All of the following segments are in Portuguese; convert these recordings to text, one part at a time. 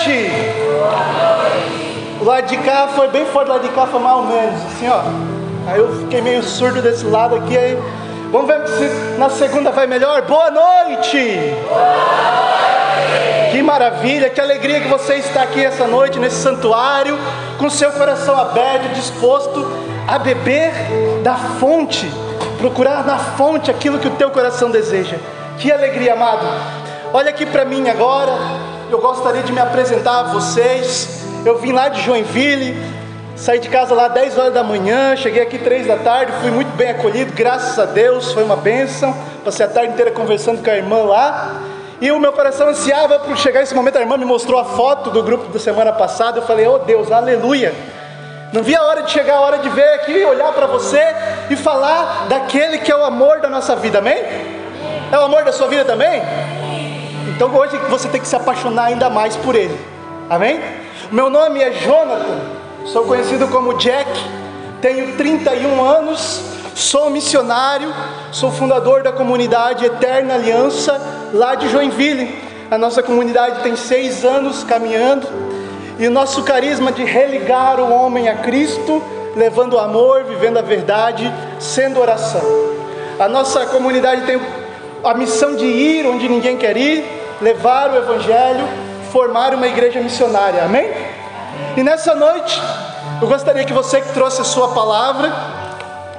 noite. O lado de cá foi bem forte, o lado de cá foi mais ou menos, assim ó. Aí eu fiquei meio surdo desse lado aqui, aí. Vamos ver se na segunda vai melhor. Boa noite! Que maravilha, que alegria que você está aqui essa noite nesse santuário, com seu coração aberto, disposto a beber da fonte, procurar na fonte aquilo que o teu coração deseja. Que alegria, amado. Olha aqui para mim agora. Eu gostaria de me apresentar a vocês. Eu vim lá de Joinville, saí de casa lá 10 horas da manhã, cheguei aqui 3 da tarde, fui muito bem acolhido, graças a Deus, foi uma bênção. Passei a tarde inteira conversando com a irmã lá. E o meu coração ansiava por chegar esse momento. A irmã me mostrou a foto do grupo da semana passada. Eu falei, oh Deus, aleluia. Não vi a hora de chegar a hora de ver aqui, olhar para você e falar daquele que é o amor da nossa vida, amém? É o amor da sua vida também? Então hoje você tem que se apaixonar ainda mais por ele, amém? Meu nome é Jonathan, sou conhecido como Jack, tenho 31 anos, sou missionário, sou fundador da comunidade Eterna Aliança lá de Joinville. A nossa comunidade tem seis anos caminhando. E o nosso carisma de religar o homem a Cristo, levando o amor, vivendo a verdade, sendo oração. A nossa comunidade tem a missão de ir onde ninguém quer ir, levar o Evangelho, formar uma igreja missionária, amém? E nessa noite, eu gostaria que você que trouxe a sua palavra,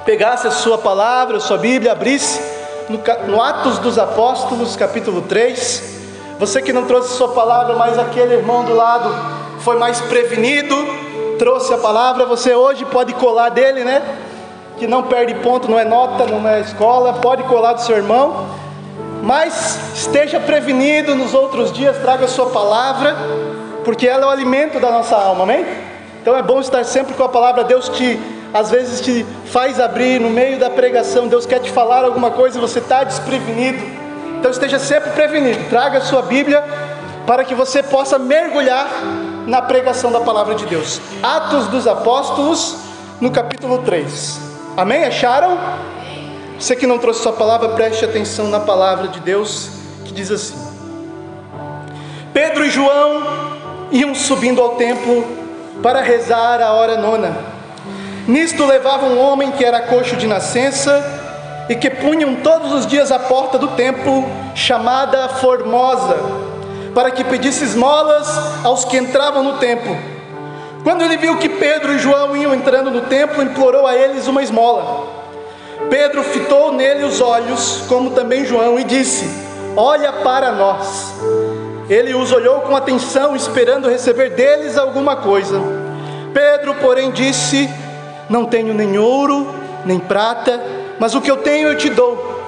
pegasse a sua palavra, a sua Bíblia, abrisse no, no Atos dos Apóstolos, capítulo 3. Você que não trouxe a sua palavra, mas aquele irmão do lado foi mais prevenido, trouxe a palavra, você hoje pode colar dele, né? Que não perde ponto, não é nota, não é escola, pode colar do seu irmão mas esteja prevenido nos outros dias, traga a sua palavra, porque ela é o alimento da nossa alma, amém? Então é bom estar sempre com a palavra, Deus te, às vezes te faz abrir no meio da pregação, Deus quer te falar alguma coisa e você está desprevenido, então esteja sempre prevenido, traga a sua Bíblia, para que você possa mergulhar na pregação da palavra de Deus. Atos dos Apóstolos, no capítulo 3, amém? Acharam? Você que não trouxe sua palavra, preste atenção na palavra de Deus que diz assim: Pedro e João iam subindo ao templo para rezar a hora nona. Nisto levavam um homem que era coxo de nascença e que punham todos os dias à porta do templo, chamada Formosa, para que pedisse esmolas aos que entravam no templo. Quando ele viu que Pedro e João iam entrando no templo, implorou a eles uma esmola. Pedro fitou nele os olhos, como também João, e disse: Olha para nós. Ele os olhou com atenção, esperando receber deles alguma coisa. Pedro, porém, disse: Não tenho nem ouro, nem prata, mas o que eu tenho eu te dou.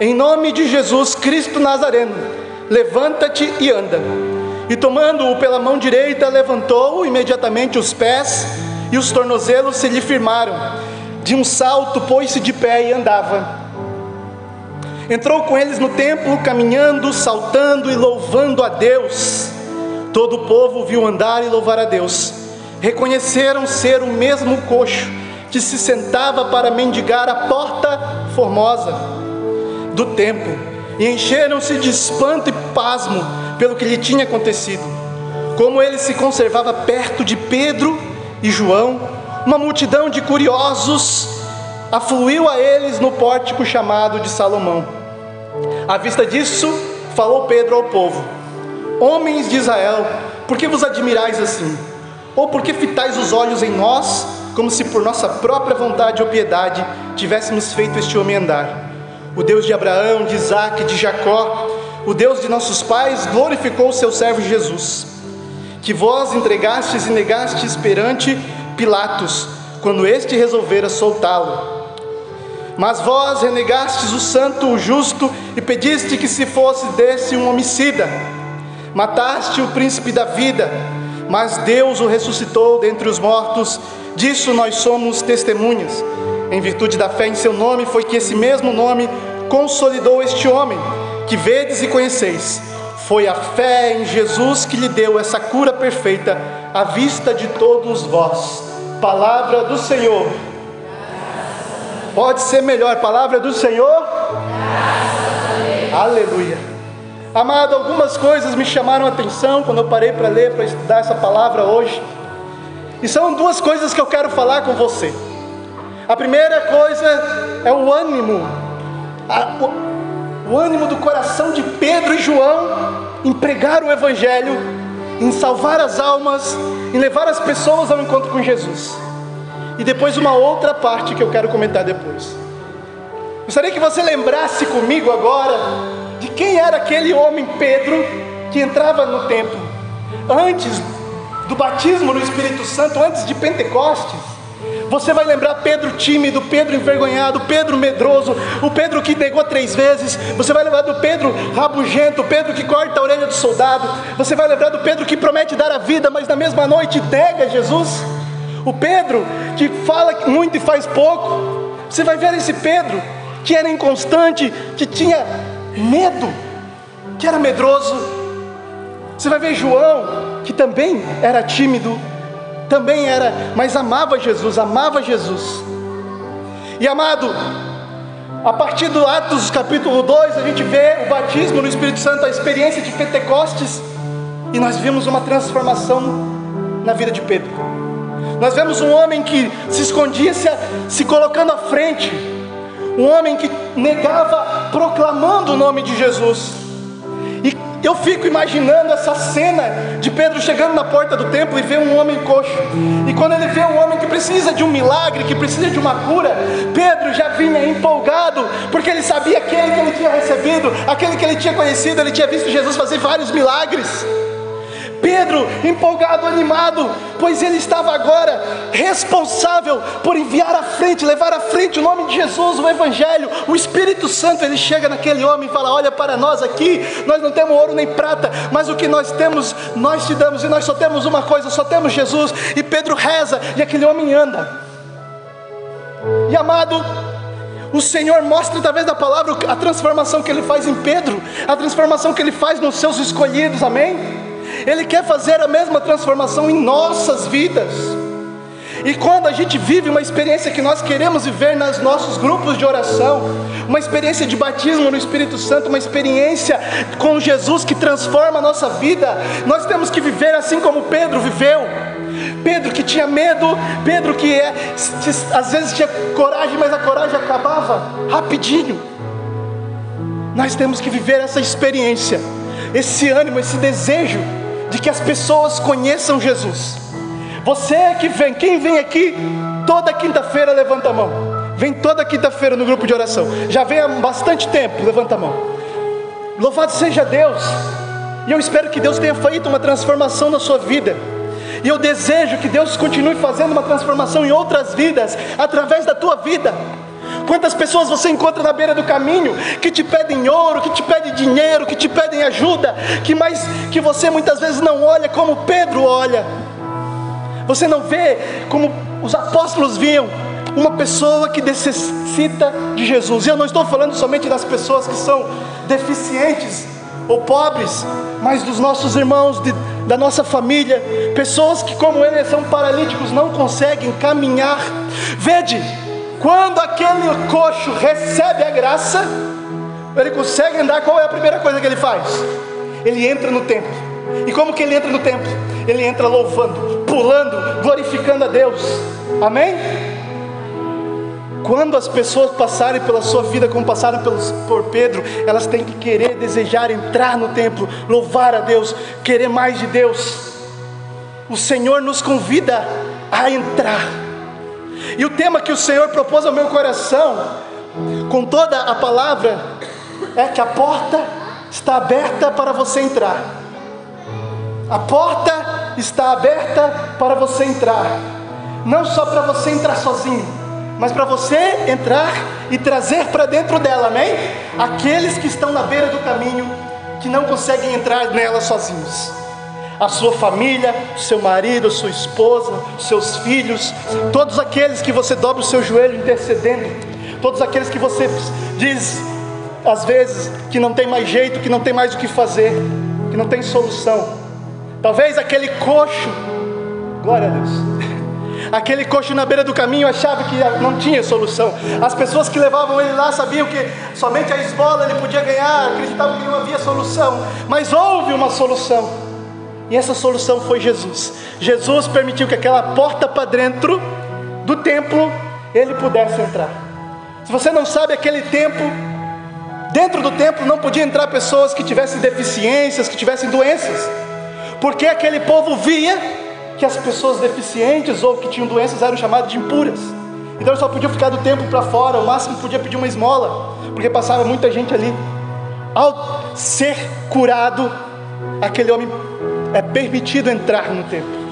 Em nome de Jesus Cristo Nazareno, levanta-te e anda. E tomando-o pela mão direita, levantou imediatamente os pés e os tornozelos se lhe firmaram de um salto, pôs-se de pé e andava. Entrou com eles no templo, caminhando, saltando e louvando a Deus. Todo o povo viu andar e louvar a Deus. Reconheceram ser o mesmo coxo que se sentava para mendigar a porta formosa do templo, e encheram-se de espanto e pasmo pelo que lhe tinha acontecido. Como ele se conservava perto de Pedro e João, uma multidão de curiosos afluiu a eles no pórtico chamado de Salomão. À vista disso, falou Pedro ao povo: Homens de Israel, por que vos admirais assim? Ou por que fitais os olhos em nós, como se por nossa própria vontade ou piedade tivéssemos feito este homem andar? O Deus de Abraão, de Isaac, de Jacó, o Deus de nossos pais, glorificou o seu servo Jesus, que vós entregastes e negastes perante Pilatos, quando este resolvera soltá-lo. Mas vós renegastes o santo, o justo, e pediste que se fosse desse um homicida. Mataste o príncipe da vida, mas Deus o ressuscitou dentre os mortos, disso nós somos testemunhas. Em virtude da fé em seu nome, foi que esse mesmo nome consolidou este homem, que vedes e conheceis. Foi a fé em Jesus que lhe deu essa cura perfeita à vista de todos vós. Palavra do Senhor. Pode ser melhor, palavra do Senhor. Aleluia. Amado, algumas coisas me chamaram a atenção quando eu parei para ler, para estudar essa palavra hoje. E são duas coisas que eu quero falar com você. A primeira coisa é o ânimo, a, o, o ânimo do coração de Pedro e João em pregar o Evangelho, em salvar as almas, em levar as pessoas ao encontro com Jesus. E depois uma outra parte que eu quero comentar depois. Gostaria que você lembrasse comigo agora de quem era aquele homem Pedro que entrava no templo antes do batismo no Espírito Santo, antes de Pentecostes. Você vai lembrar Pedro tímido, Pedro envergonhado, Pedro medroso, o Pedro que negou três vezes. Você vai lembrar do Pedro rabugento, Pedro que corta a orelha do soldado. Você vai lembrar do Pedro que promete dar a vida, mas na mesma noite nega Jesus. O Pedro que fala muito e faz pouco. Você vai ver esse Pedro que era inconstante, que tinha medo, que era medroso. Você vai ver João, que também era tímido, também era, mas amava Jesus, amava Jesus. E amado, a partir do Atos capítulo 2, a gente vê o batismo no Espírito Santo, a experiência de Pentecostes, e nós vimos uma transformação na vida de Pedro. Nós vemos um homem que se escondia, se, se colocando à frente, um homem que negava proclamando o nome de Jesus. Eu fico imaginando essa cena de Pedro chegando na porta do templo e ver um homem coxo. E quando ele vê um homem que precisa de um milagre, que precisa de uma cura, Pedro já vinha empolgado, porque ele sabia aquele que ele tinha recebido, aquele que ele tinha conhecido, ele tinha visto Jesus fazer vários milagres. Pedro, empolgado, animado, pois ele estava agora responsável por enviar à frente, levar à frente o nome de Jesus, o Evangelho, o Espírito Santo. Ele chega naquele homem e fala: Olha para nós aqui, nós não temos ouro nem prata, mas o que nós temos, nós te damos, e nós só temos uma coisa, só temos Jesus. E Pedro reza, e aquele homem anda. E amado, o Senhor mostra através da palavra a transformação que Ele faz em Pedro, a transformação que Ele faz nos seus escolhidos, amém? Ele quer fazer a mesma transformação em nossas vidas. E quando a gente vive uma experiência que nós queremos viver nos nossos grupos de oração, uma experiência de batismo no Espírito Santo, uma experiência com Jesus que transforma a nossa vida, nós temos que viver assim como Pedro viveu. Pedro que tinha medo, Pedro que é, às vezes tinha coragem, mas a coragem acabava rapidinho. Nós temos que viver essa experiência, esse ânimo, esse desejo de que as pessoas conheçam Jesus. Você que vem, quem vem aqui toda quinta-feira, levanta a mão. Vem toda quinta-feira no grupo de oração. Já vem há bastante tempo, levanta a mão. Louvado seja Deus. E eu espero que Deus tenha feito uma transformação na sua vida. E eu desejo que Deus continue fazendo uma transformação em outras vidas, através da tua vida. Quantas pessoas você encontra na beira do caminho que te pedem ouro, que te pedem dinheiro, que te pedem ajuda, que mais que você muitas vezes não olha como Pedro olha. Você não vê como os apóstolos viam uma pessoa que necessita de Jesus. E eu não estou falando somente das pessoas que são deficientes ou pobres, mas dos nossos irmãos, de, da nossa família, pessoas que, como eles, são paralíticos, não conseguem caminhar. Vede, quando aquele coxo recebe a graça, ele consegue andar, qual é a primeira coisa que ele faz? Ele entra no templo. E como que ele entra no templo? Ele entra louvando, pulando, glorificando a Deus. Amém? Quando as pessoas passarem pela sua vida como passaram por Pedro, elas têm que querer, desejar entrar no templo, louvar a Deus, querer mais de Deus. O Senhor nos convida a entrar. E o tema que o Senhor propôs ao meu coração, com toda a palavra, é que a porta está aberta para você entrar. A porta está aberta para você entrar. Não só para você entrar sozinho, mas para você entrar e trazer para dentro dela, amém? Aqueles que estão na beira do caminho, que não conseguem entrar nela sozinhos a sua família, seu marido, sua esposa, os seus filhos, todos aqueles que você dobra o seu joelho intercedendo, todos aqueles que você diz às vezes que não tem mais jeito, que não tem mais o que fazer, que não tem solução. Talvez aquele coxo, glória a Deus, Aquele coxo na beira do caminho achava que não tinha solução. As pessoas que levavam ele lá sabiam que somente a esmola ele podia ganhar, acreditavam que não havia solução. Mas houve uma solução. E essa solução foi Jesus. Jesus permitiu que aquela porta para dentro do templo ele pudesse entrar. Se você não sabe, aquele tempo, dentro do templo não podia entrar pessoas que tivessem deficiências, que tivessem doenças, porque aquele povo via que as pessoas deficientes ou que tinham doenças eram chamadas de impuras. Então só podiam ficar do templo para fora, o máximo podia pedir uma esmola, porque passava muita gente ali. Ao ser curado, aquele homem é permitido entrar no templo.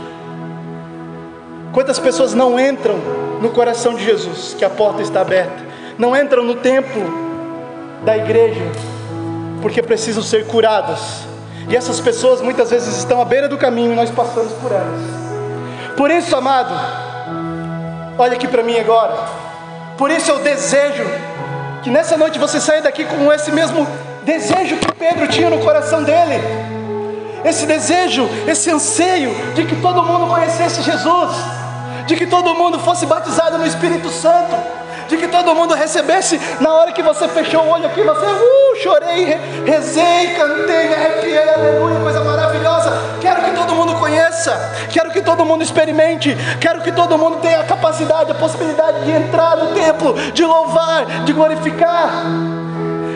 Quantas pessoas não entram no coração de Jesus, que a porta está aberta, não entram no templo da igreja, porque precisam ser curadas. E essas pessoas muitas vezes estão à beira do caminho e nós passamos por elas. Por isso, amado, olha aqui para mim agora. Por isso eu desejo que nessa noite você saia daqui com esse mesmo desejo que Pedro tinha no coração dele. Esse desejo, esse anseio de que todo mundo conhecesse Jesus de que todo mundo fosse batizado no Espírito Santo, de que todo mundo recebesse na hora que você fechou o olho aqui, você uh, chorei, rezei, cantei, me arrepiei, aleluia, coisa maravilhosa. Quero que todo mundo conheça, quero que todo mundo experimente, quero que todo mundo tenha a capacidade, a possibilidade de entrar no templo, de louvar, de glorificar,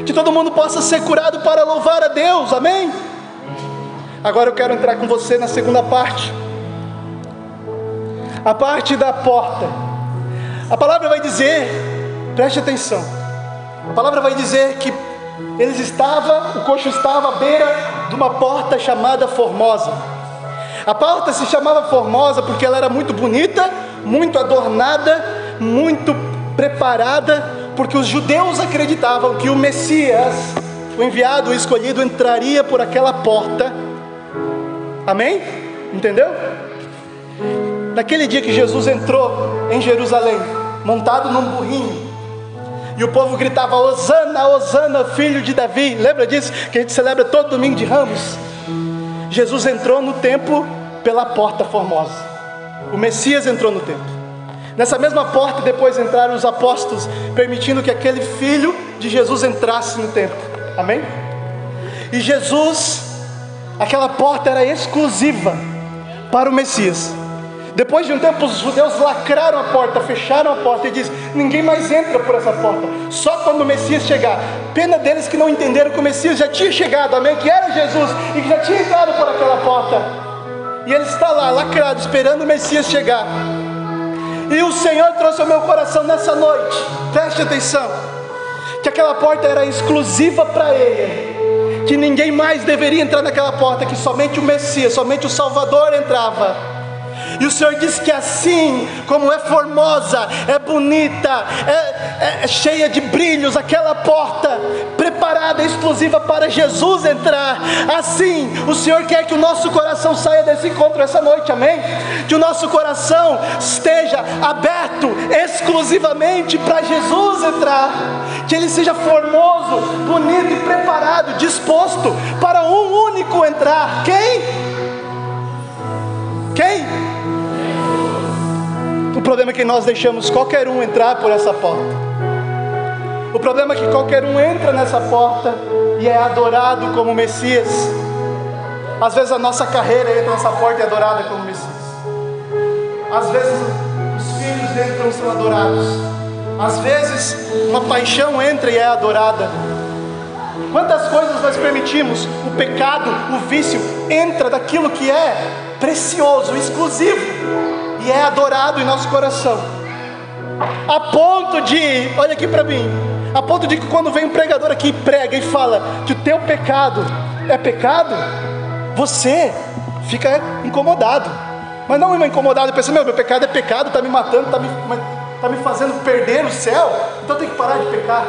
que todo mundo possa ser curado para louvar a Deus, amém? Agora eu quero entrar com você na segunda parte a parte da porta. A palavra vai dizer, preste atenção. A palavra vai dizer que eles estavam, o coxo estava à beira de uma porta chamada Formosa. A porta se chamava Formosa porque ela era muito bonita, muito adornada, muito preparada, porque os judeus acreditavam que o Messias, o enviado, o escolhido, entraria por aquela porta. Amém? Entendeu? Naquele dia que Jesus entrou em Jerusalém, montado num burrinho, e o povo gritava: Hosana, Hosana, filho de Davi. Lembra disso? Que a gente celebra todo domingo de ramos. Jesus entrou no templo pela porta formosa. O Messias entrou no templo. Nessa mesma porta, depois entraram os apóstolos, permitindo que aquele filho de Jesus entrasse no templo. Amém? E Jesus, aquela porta era exclusiva para o Messias. Depois de um tempo, os judeus lacraram a porta, fecharam a porta e diz: ninguém mais entra por essa porta, só quando o Messias chegar. Pena deles que não entenderam que o Messias já tinha chegado, amém? Que era Jesus e que já tinha entrado por aquela porta. E ele está lá, lacrado, esperando o Messias chegar. E o Senhor trouxe ao meu coração nessa noite, preste atenção, que aquela porta era exclusiva para ele, que ninguém mais deveria entrar naquela porta, que somente o Messias, somente o Salvador entrava. E o Senhor diz que assim como é formosa, é bonita, é, é, é cheia de brilhos, aquela porta preparada exclusiva para Jesus entrar, assim o Senhor quer que o nosso coração saia desse encontro essa noite, amém? Que o nosso coração esteja aberto exclusivamente para Jesus entrar, que ele seja formoso, bonito e preparado, disposto para um único entrar. Quem? Quem? Problema é que nós deixamos qualquer um entrar por essa porta. O problema é que qualquer um entra nessa porta e é adorado como Messias. Às vezes a nossa carreira entra nessa porta e é adorada como Messias. Às vezes os filhos entram e são adorados. Às vezes uma paixão entra e é adorada. Quantas coisas nós permitimos? O pecado, o vício entra daquilo que é precioso, exclusivo e é adorado em nosso coração. A ponto de, olha aqui para mim, a ponto de que quando vem um pregador aqui e prega e fala que o teu pecado é pecado, você fica incomodado. Mas não é incomodado, pensa, meu, meu pecado é pecado, está me matando, está me, tá me fazendo perder o céu, então tem que parar de pecar.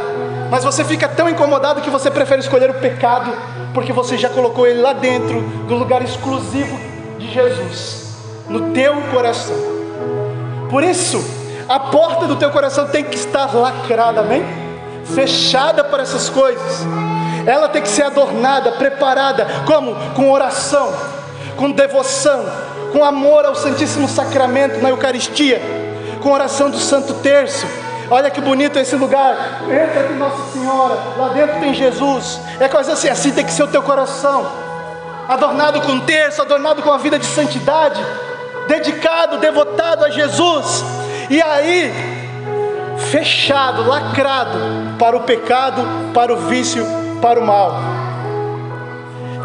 Mas você fica tão incomodado que você prefere escolher o pecado, porque você já colocou ele lá dentro do lugar exclusivo de Jesus no teu coração. Por isso, a porta do teu coração tem que estar lacrada, amém? Fechada para essas coisas. Ela tem que ser adornada, preparada, como? Com oração, com devoção, com amor ao Santíssimo Sacramento na Eucaristia, com oração do Santo Terço. Olha que bonito esse lugar. Entra aqui Nossa Senhora, lá dentro tem Jesus. É coisa assim, assim tem que ser o teu coração. Adornado com terço, adornado com a vida de santidade, dedicado, devotado a Jesus. E aí, fechado, lacrado para o pecado, para o vício, para o mal.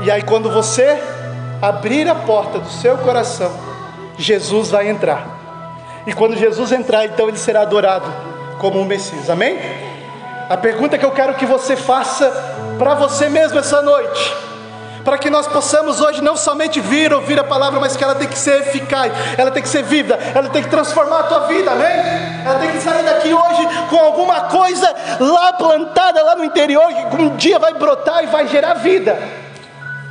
E aí, quando você abrir a porta do seu coração, Jesus vai entrar. E quando Jesus entrar, então ele será adorado como um Messias. Amém? A pergunta que eu quero que você faça para você mesmo essa noite para que nós possamos hoje não somente vir ouvir a palavra, mas que ela tem que ser eficaz, ela tem que ser viva, ela tem que transformar a tua vida, amém? Ela tem que sair daqui hoje com alguma coisa lá plantada lá no interior, que um dia vai brotar e vai gerar vida.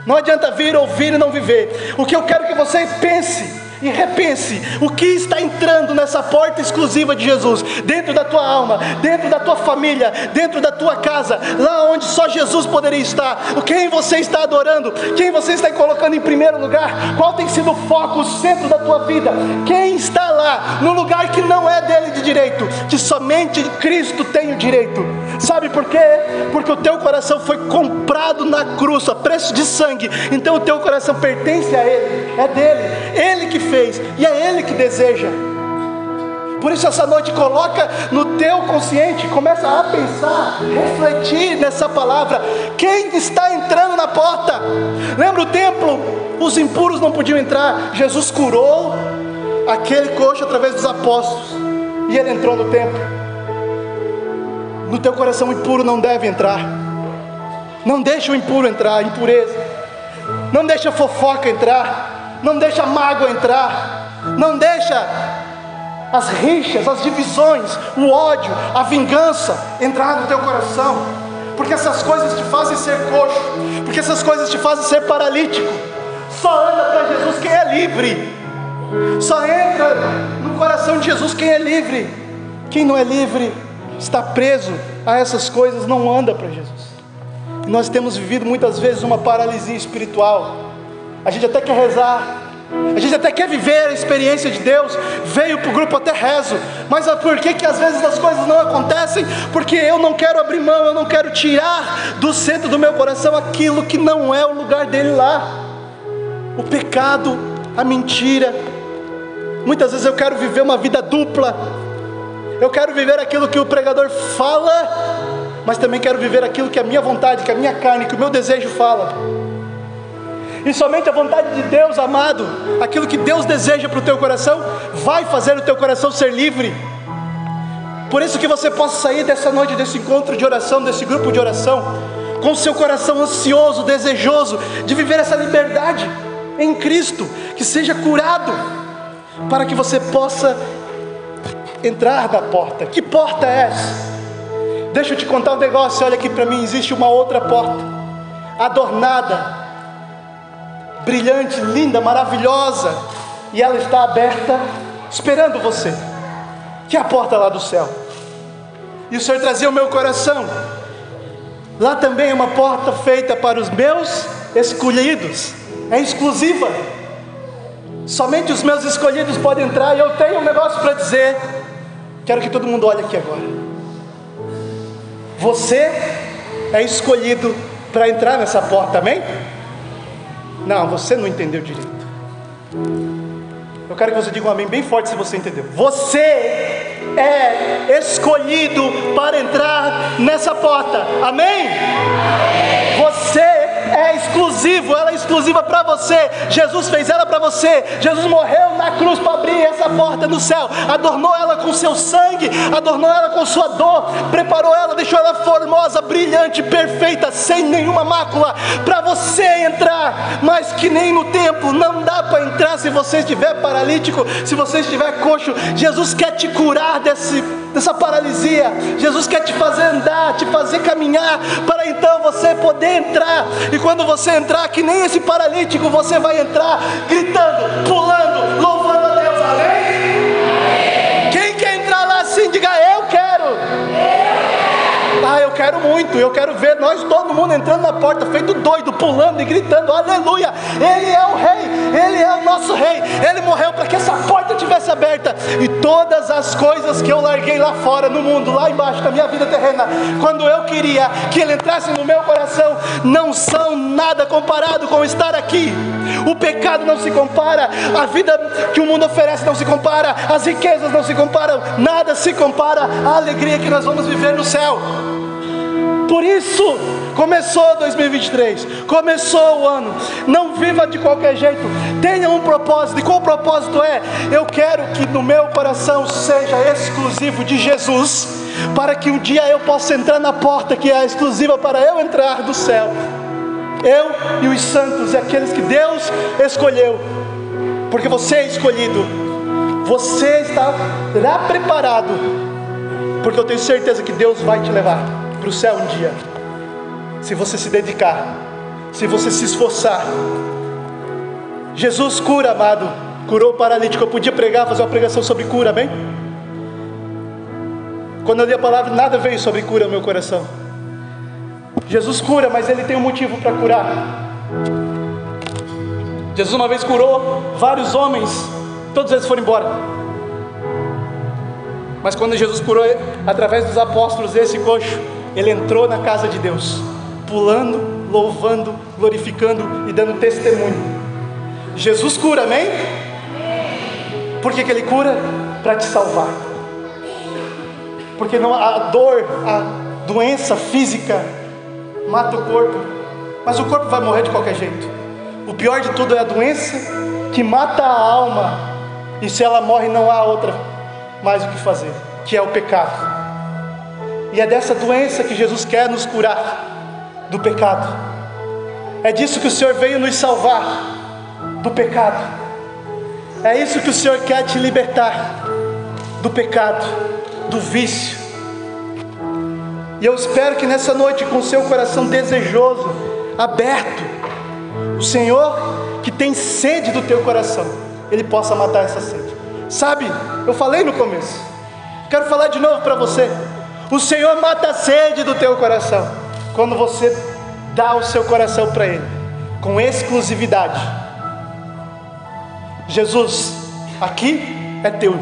Não adianta vir ouvir e não viver. O que eu quero que você pense e repense o que está entrando nessa porta exclusiva de Jesus, dentro da tua alma, dentro da tua família, dentro da tua casa, lá onde só Jesus poderia estar. Quem você está adorando, quem você está colocando em primeiro lugar, qual tem sido o foco, o centro da tua vida, quem está lá no lugar que não é dele de direito, que somente Cristo tem o direito. Sabe por quê? Porque o teu coração foi comprado na cruz a preço de sangue, então o teu coração pertence a Ele, é dele, Ele que fez e é Ele que deseja. Por isso essa noite coloca no teu consciente, começa a pensar, refletir nessa palavra. Quem está entrando na porta? Lembra o templo? Os impuros não podiam entrar. Jesus curou aquele coxo através dos apóstolos e ele entrou no templo. No teu coração impuro não deve entrar. Não deixa o impuro entrar, impureza. Não deixa a fofoca entrar não deixa a mágoa entrar, não deixa as rixas, as divisões, o ódio, a vingança entrar no teu coração, porque essas coisas te fazem ser coxo, porque essas coisas te fazem ser paralítico. Só anda para Jesus quem é livre, só entra no coração de Jesus quem é livre. Quem não é livre está preso a essas coisas, não anda para Jesus. E nós temos vivido muitas vezes uma paralisia espiritual a gente até quer rezar, a gente até quer viver a experiência de Deus, veio para o grupo até rezo, mas por que, que às vezes as coisas não acontecem? Porque eu não quero abrir mão, eu não quero tirar do centro do meu coração aquilo que não é o lugar dele lá. O pecado, a mentira. Muitas vezes eu quero viver uma vida dupla. Eu quero viver aquilo que o pregador fala, mas também quero viver aquilo que a minha vontade, que a minha carne, que o meu desejo fala. E somente a vontade de Deus, amado, aquilo que Deus deseja para o teu coração, vai fazer o teu coração ser livre. Por isso que você possa sair dessa noite, desse encontro de oração, desse grupo de oração, com seu coração ansioso, desejoso de viver essa liberdade em Cristo, que seja curado, para que você possa entrar na porta. Que porta é essa? Deixa eu te contar um negócio, olha aqui para mim, existe uma outra porta, adornada brilhante, linda, maravilhosa, e ela está aberta, esperando você, que é a porta lá do céu. E o Senhor trazia o meu coração. Lá também é uma porta feita para os meus escolhidos, é exclusiva. Somente os meus escolhidos podem entrar. E eu tenho um negócio para dizer. Quero que todo mundo olhe aqui agora. Você é escolhido para entrar nessa porta, amém? Não, você não entendeu direito. Eu quero que você diga um amém bem forte se você entendeu. Você é escolhido para entrar nessa porta. Amém? amém. Você é exclusivo, ela é exclusiva para você. Jesus fez ela para você. Jesus morreu na cruz para abrir essa porta no céu. Adornou ela com seu sangue, adornou ela com sua dor, preparou ela, deixou ela formosa, brilhante, perfeita, sem nenhuma mácula para você entrar. Mas que nem no tempo não dá para entrar se você estiver paralítico, se você estiver coxo. Jesus quer te curar desse dessa paralisia. Jesus quer te fazer andar, te fazer caminhar, para então você poder entrar. E quando você entrar, que nem esse paralítico, você vai entrar gritando, pulando, louvando a Deus. Amém? Quem quer entrar lá assim, diga eu quero. Ah, eu quero muito, eu quero ver nós, todo mundo entrando na porta, feito doido, pulando e gritando: Aleluia! Ele é o Rei, Ele é o nosso Rei, Ele morreu para que essa porta tivesse aberta e todas as coisas que eu larguei lá fora no mundo, lá embaixo da minha vida terrena, quando eu queria que Ele entrasse no meu coração, não são nada comparado com estar aqui. O pecado não se compara, a vida que o mundo oferece não se compara, as riquezas não se comparam, nada se compara à alegria que nós vamos viver no céu. Por isso, começou 2023, começou o ano. Não viva de qualquer jeito, tenha um propósito. E qual o propósito é? Eu quero que no meu coração seja exclusivo de Jesus, para que um dia eu possa entrar na porta que é exclusiva para eu entrar do céu. Eu e os santos e aqueles que Deus escolheu, porque você é escolhido, você está preparado, porque eu tenho certeza que Deus vai te levar para o céu um dia, se você se dedicar, se você se esforçar. Jesus cura, amado, curou o paralítico. Eu podia pregar, fazer uma pregação sobre cura, bem? Quando eu li a palavra, nada veio sobre cura no meu coração. Jesus cura, mas ele tem um motivo para curar. Jesus uma vez curou vários homens, todos eles foram embora. Mas quando Jesus curou através dos apóstolos esse coxo, ele entrou na casa de Deus, pulando, louvando, glorificando e dando testemunho. Jesus cura, amém? Por que, que ele cura? Para te salvar. Porque não, a dor, a doença física mata o corpo, mas o corpo vai morrer de qualquer jeito. O pior de tudo é a doença que mata a alma, e se ela morre, não há outra mais o que fazer, que é o pecado. E é dessa doença que Jesus quer nos curar do pecado. É disso que o Senhor veio nos salvar do pecado. É isso que o Senhor quer te libertar do pecado, do vício. E eu espero que nessa noite, com o seu coração desejoso, aberto, o Senhor que tem sede do teu coração, Ele possa matar essa sede. Sabe, eu falei no começo, quero falar de novo para você. O Senhor mata a sede do teu coração quando você dá o seu coração para Ele, com exclusividade. Jesus, aqui é teu.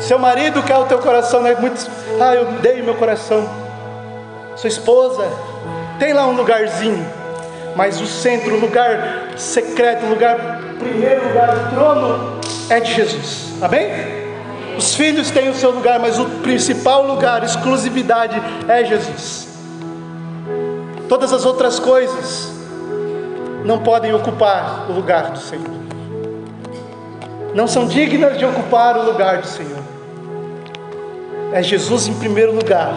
Seu marido quer o teu coração, né? Muitos, ah, eu dei meu coração. Sua esposa, tem lá um lugarzinho, mas o centro, o lugar secreto, o lugar, primeiro lugar, o trono é de Jesus. Amém? Os filhos têm o seu lugar, mas o principal lugar, exclusividade, é Jesus. Todas as outras coisas não podem ocupar o lugar do Senhor. Não são dignas de ocupar o lugar do Senhor. É Jesus em primeiro lugar,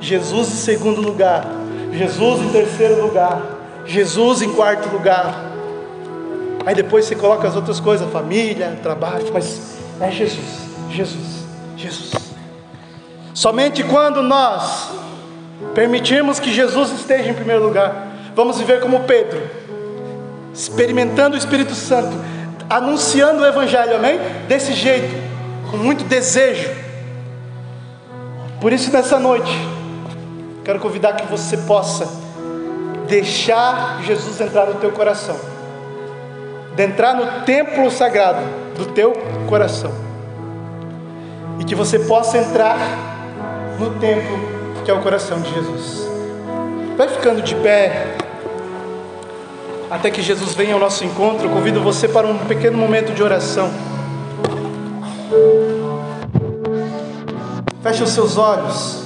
Jesus em segundo lugar, Jesus em terceiro lugar, Jesus em quarto lugar. Aí depois você coloca as outras coisas, família, trabalho, mas é Jesus. Jesus, Jesus. Somente quando nós permitirmos que Jesus esteja em primeiro lugar, vamos viver como Pedro, experimentando o Espírito Santo, anunciando o Evangelho, amém? Desse jeito, com muito desejo. Por isso, nessa noite, quero convidar que você possa deixar Jesus entrar no teu coração, de entrar no templo sagrado do teu coração e que você possa entrar no templo que é o coração de Jesus. Vai ficando de pé até que Jesus venha ao nosso encontro. Eu convido você para um pequeno momento de oração. Feche os seus olhos.